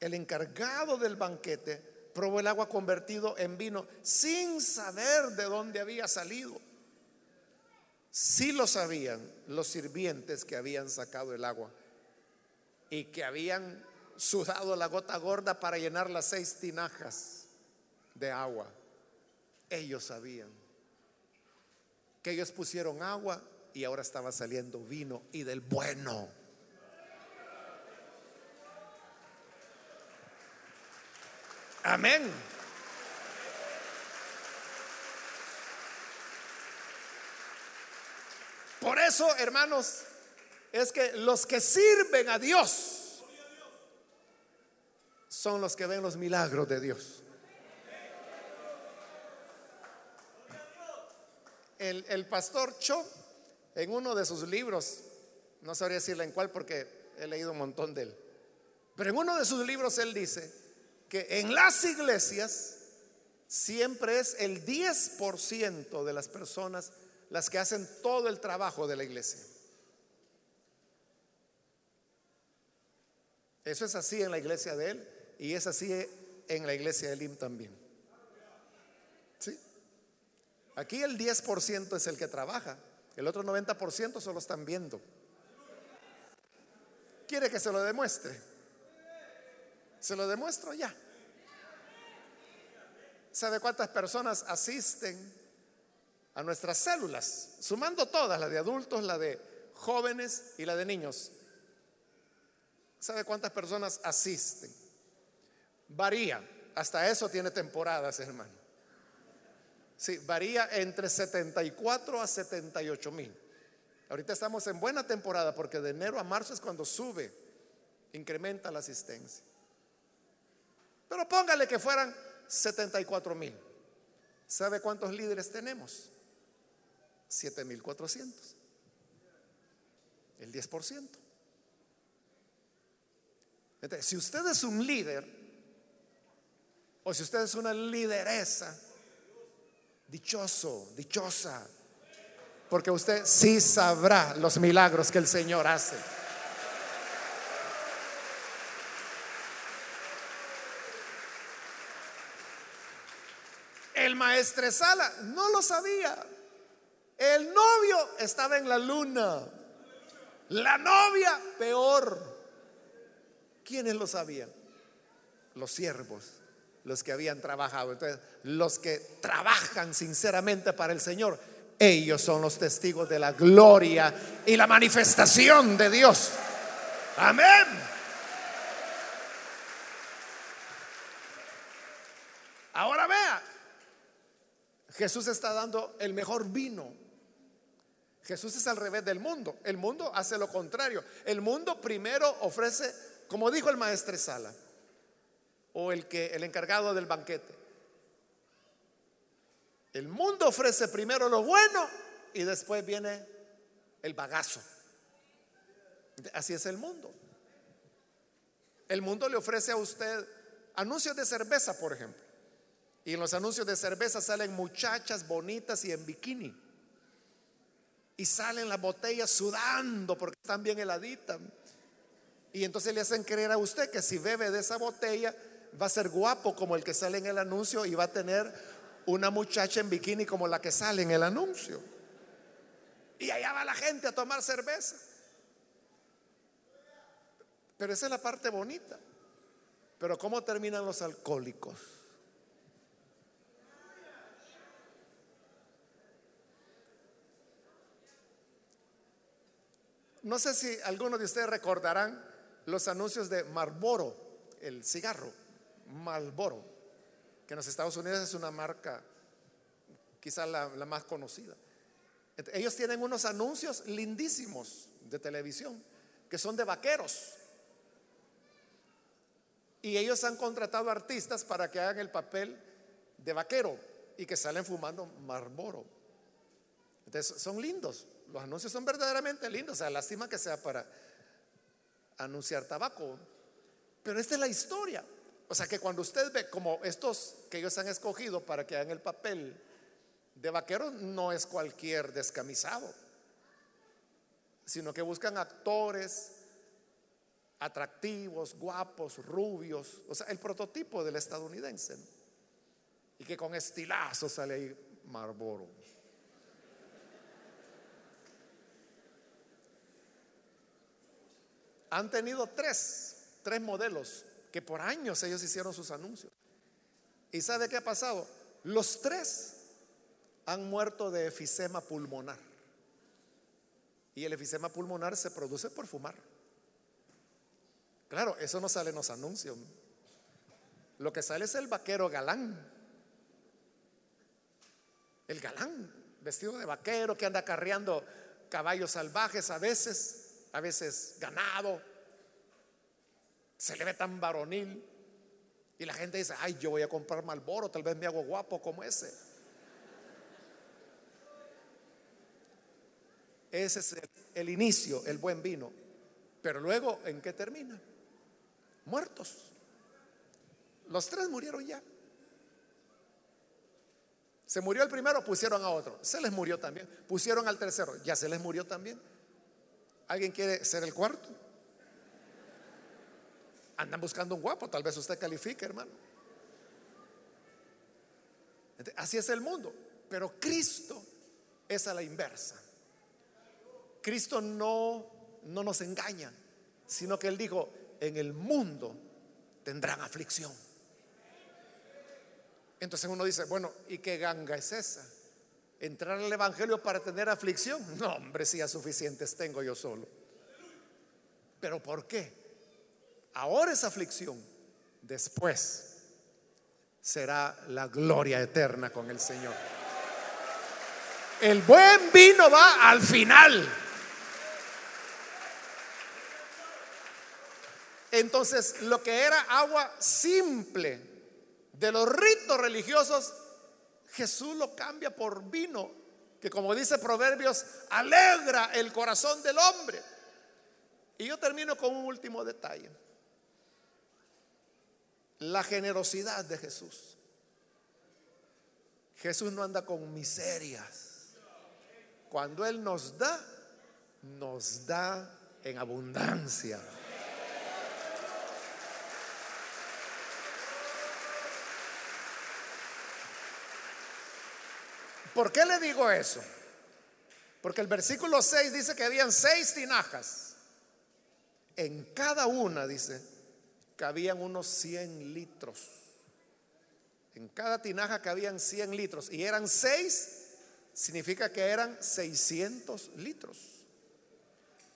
S1: El encargado del banquete probó el agua convertido en vino sin saber de dónde había salido. Sí lo sabían los sirvientes que habían sacado el agua y que habían sudado la gota gorda para llenar las seis tinajas de agua. Ellos sabían que ellos pusieron agua y ahora estaba saliendo vino y del bueno. Amén. Por eso, hermanos, es que los que sirven a Dios son los que ven los milagros de Dios. El, pastor Cho, en uno de sus libros, no sabría decirle en cuál porque he leído un montón de él, pero en uno de sus libros él dice que en las iglesias siempre es el 10% de las personas las que hacen todo el trabajo de la iglesia. Eso es así en la iglesia de él y es así en la iglesia de Lim también. ¿Sí? Aquí el 10% es el que trabaja, el otro 90% solo están viendo. ¿Quiere que se lo demuestre? Se lo demuestro ya. ¿Sabe cuántas personas asisten a nuestras células? Sumando todas, la de adultos, la de jóvenes y la de niños. ¿Sabe cuántas personas asisten? Varía. Hasta eso tiene temporadas, hermano. Sí, varía entre 74 a 78 mil. Ahorita estamos en buena temporada porque de enero a marzo es cuando sube, incrementa la asistencia. Pero póngale que fueran 74 mil. ¿Sabe cuántos líderes tenemos? 7400. El 10%. Si usted es un líder, o si usted es una lideresa, dichoso, dichosa, porque usted sí sabrá los milagros que el Señor hace. El maestresala no lo sabía. El novio estaba en la luna. La novia peor. ¿Quiénes lo sabían? Los siervos, los que habían trabajado. Entonces, los que trabajan sinceramente para el Señor, ellos son los testigos de la gloria y la manifestación de Dios. Amén. Ahora vea, Jesús está dando el mejor vino. Jesús es al revés del mundo. El mundo hace lo contrario. El mundo primero ofrece como dijo el maestre Sala, o el que el encargado del banquete. El mundo ofrece primero lo bueno y después viene el bagazo. Así es el mundo. El mundo le ofrece a usted anuncios de cerveza, por ejemplo. Y en los anuncios de cerveza salen muchachas bonitas y en bikini. Y salen las botellas sudando porque están bien heladitas. Y entonces le hacen creer a usted que si bebe de esa botella va a ser guapo como el que sale en el anuncio y va a tener una muchacha en bikini como la que sale en el anuncio. Y allá va la gente a tomar cerveza. Pero esa es la parte bonita. Pero ¿cómo terminan los alcohólicos? No sé si algunos de ustedes recordarán los anuncios de Marlboro, el cigarro, Marlboro, que en los Estados Unidos es una marca quizá la, la más conocida. Ellos tienen unos anuncios lindísimos de televisión que son de vaqueros. Y ellos han contratado artistas para que hagan el papel de vaquero y que salen fumando Marlboro. Entonces son lindos. Los anuncios son verdaderamente lindos. O sea, lástima que sea para anunciar tabaco. Pero esta es la historia. O sea que cuando usted ve como estos que ellos han escogido para que hagan el papel de vaquero, no es cualquier descamisado, sino que buscan actores atractivos, guapos, rubios, o sea, el prototipo del estadounidense. Y que con estilazo sale ahí Marlboro. Han tenido tres tres modelos que por años ellos hicieron sus anuncios. ¿Y sabe qué ha pasado? Los tres han muerto de efisema pulmonar. Y el efisema pulmonar se produce por fumar. Claro, eso no sale en los anuncios. Lo que sale es el vaquero galán. El galán, vestido de vaquero, que anda carreando caballos salvajes a veces, a veces ganado. Se le ve tan varonil. Y la gente dice, ay, yo voy a comprar Malboro, tal vez me hago guapo como ese. Ese es el, inicio, el buen vino. Pero luego, ¿en qué termina? Muertos. Los tres murieron ya. Se murió el primero, pusieron a otro. Se les murió también. Pusieron al tercero, ya se les murió también. ¿Alguien quiere ser el cuarto? Andan buscando un guapo, tal vez usted califique, hermano. Así es el mundo. Pero Cristo es a la inversa. Cristo no, no nos engaña, sino que Él dijo, en el mundo tendrán aflicción. Entonces uno dice, bueno, ¿y qué ganga es esa? ¿Entrar al Evangelio para tener aflicción? No, hombre, si ya suficientes tengo yo solo. ¿Pero por qué? Ahora es aflicción, después será la gloria eterna con el Señor. El buen vino va al final. Entonces, lo que era agua simple de los ritos religiosos, Jesús lo cambia por vino, que como dice Proverbios, alegra el corazón del hombre. Y yo termino con un último detalle. La generosidad de Jesús. Jesús no anda con miserias. Cuando Él nos da, nos da en abundancia. ¿Por qué le digo eso? Porque el versículo 6 dice que habían seis tinajas. En cada una, dice, cabían unos 100 litros. En cada tinaja cabían 100 litros. Y eran seis, significa que eran 600 litros.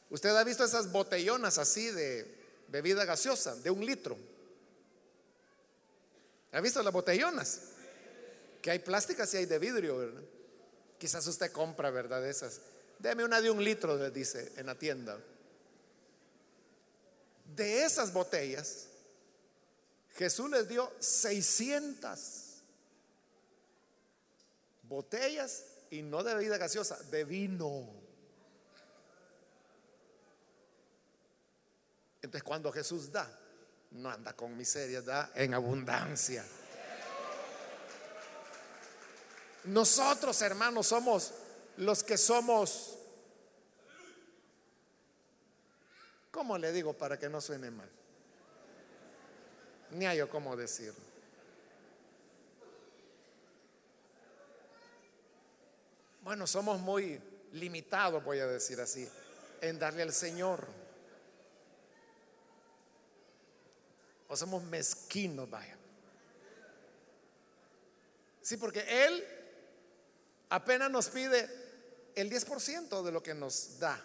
S1: Usted ha visto esas botellonas así de bebida gaseosa, de un litro. ¿Ha visto las botellonas? Que hay plásticas y hay de vidrio, Quizás usted compra, ¿verdad? esas. Deme una de un litro, dice en la tienda. De esas botellas, Jesús les dio 600 botellas y no de bebida gaseosa, de vino. Entonces cuando Jesús da, no anda con miseria, da en abundancia. Nosotros, hermanos, somos los que somos, ¿cómo le digo para que no suene mal? Ni hay yo cómo decirlo. Bueno, somos muy limitados, voy a decir así, en darle al Señor. O somos mezquinos, vaya. Sí, porque Él apenas nos pide el 10% de lo que nos da.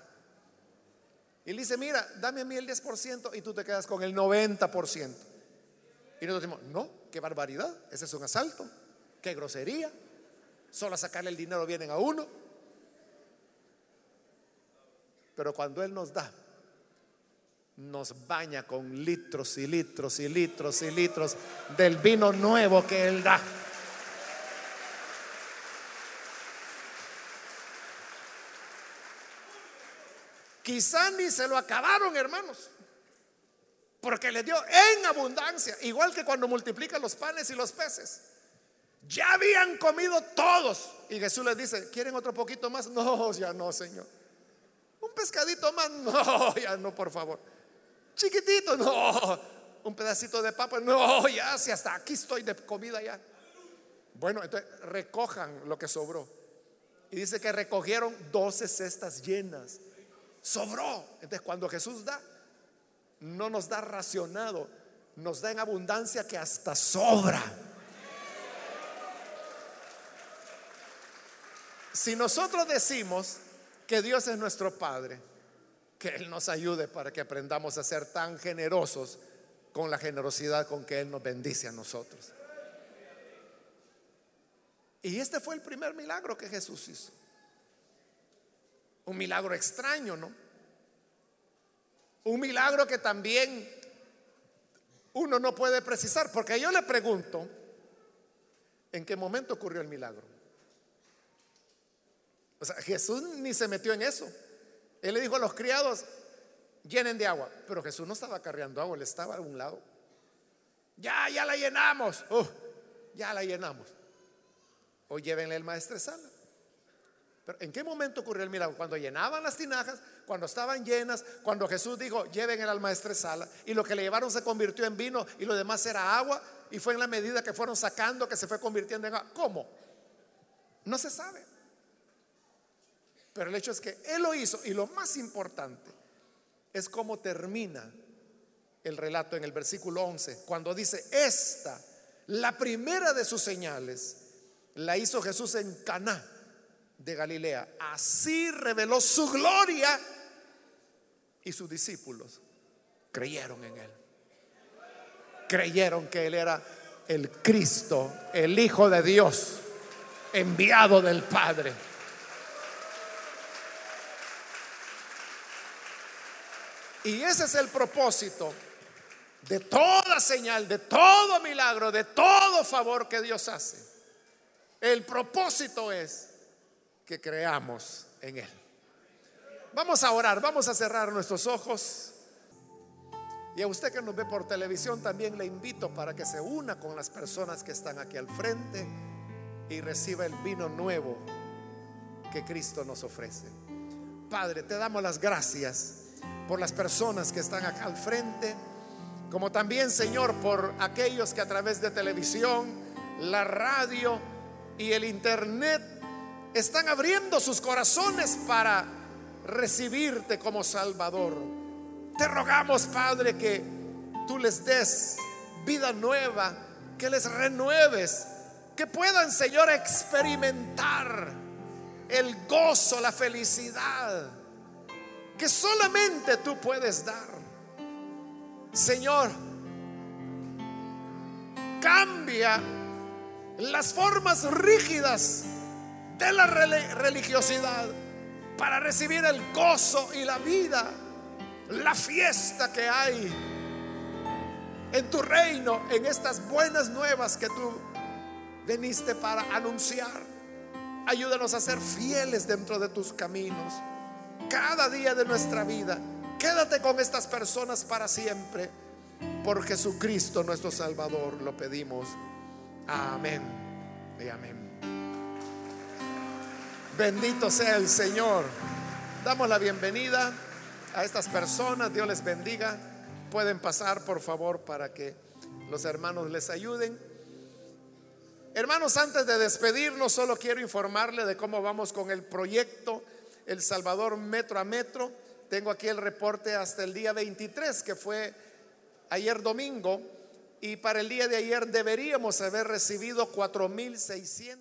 S1: Y le dice, mira, dame a mí el 10% y tú te quedas con el 90%. Y nosotros decimos, no, qué barbaridad, ese es un asalto, qué grosería, solo a sacarle el dinero vienen a uno. Pero cuando Él nos da, nos baña con litros y litros y litros y litros del vino nuevo que Él da. Quizá ni se lo acabaron, hermanos. Porque le dio en abundancia, igual que cuando multiplica los panes y los peces. Ya habían comido todos. Y Jesús les dice, ¿quieren otro poquito más? No, ya no, Señor. Un pescadito más, no, ya no, por favor. Chiquitito, no. Un pedacito de papa, no, ya, si hasta aquí estoy de comida ya. Bueno, entonces recojan lo que sobró. Y dice que recogieron 12 cestas llenas sobró. Entonces cuando Jesús da, no no nos da racionado, nos da en abundancia que hasta sobra. Si nosotros decimos que Dios es nuestro Padre, que Él nos ayude para que aprendamos a ser tan generosos con la generosidad con que Él nos bendice a nosotros. Y este fue el primer milagro que Jesús hizo. Un milagro extraño, ¿no? Un milagro que también uno no puede precisar, porque yo le pregunto, ¿en qué momento ocurrió el milagro? O sea, Jesús ni se metió en eso. Él le dijo a los criados, llenen de agua, pero Jesús no estaba cargando agua, él estaba a un lado. Ya, ya la llenamos. Uh, ya la llenamos. O llévenle el maestresala. Pero ¿en qué momento ocurrió el milagro? Cuando llenaban las tinajas, cuando estaban llenas, cuando Jesús dijo, lleven el maestresala, y lo que le llevaron se convirtió en vino y lo demás era agua, y fue en la medida que fueron sacando que se fue convirtiendo en agua. ¿Cómo? No se sabe. Pero el hecho es que Él lo hizo, y lo más importante es cómo termina el relato en el versículo 11, cuando dice, esta, la primera de sus señales, la hizo Jesús en Caná de Galilea. Así reveló su gloria y sus discípulos creyeron en él. Creyeron que él era el Cristo, el Hijo de Dios, enviado del Padre. Y ese es el propósito de toda señal, de todo milagro, de todo favor que Dios hace. El propósito es que creamos en Él. Vamos a orar, vamos a cerrar nuestros ojos. Y a usted que nos ve por televisión también le invito para que se una con las personas que están aquí al frente y reciba el vino nuevo que Cristo nos ofrece. Padre, te damos las gracias por las personas que están acá al frente, como también, Señor, por aquellos que a través de televisión, la radio y el internet están abriendo sus corazones para recibirte como Salvador. Te rogamos, Padre, que tú les des vida nueva, que les renueves, que puedan, Señor, experimentar el gozo, la felicidad que solamente tú puedes dar. Señor, cambia las formas rígidas de la religiosidad para recibir el gozo y la vida, la fiesta que hay en tu reino, en estas buenas nuevas que tú veniste para anunciar. Ayúdanos a ser fieles dentro de tus caminos cada día de nuestra vida. Quédate con estas personas para siempre. Por Jesucristo nuestro Salvador lo pedimos. Amén y amén. Bendito sea el Señor. Damos la bienvenida a estas personas. Dios les bendiga. Pueden pasar, por favor, para que los hermanos les ayuden. Hermanos, antes de despedirnos, solo quiero informarle de cómo vamos con el proyecto El Salvador metro a metro. Tengo aquí el reporte hasta el día 23, que fue ayer domingo, y para el día de ayer deberíamos haber recibido 4.600.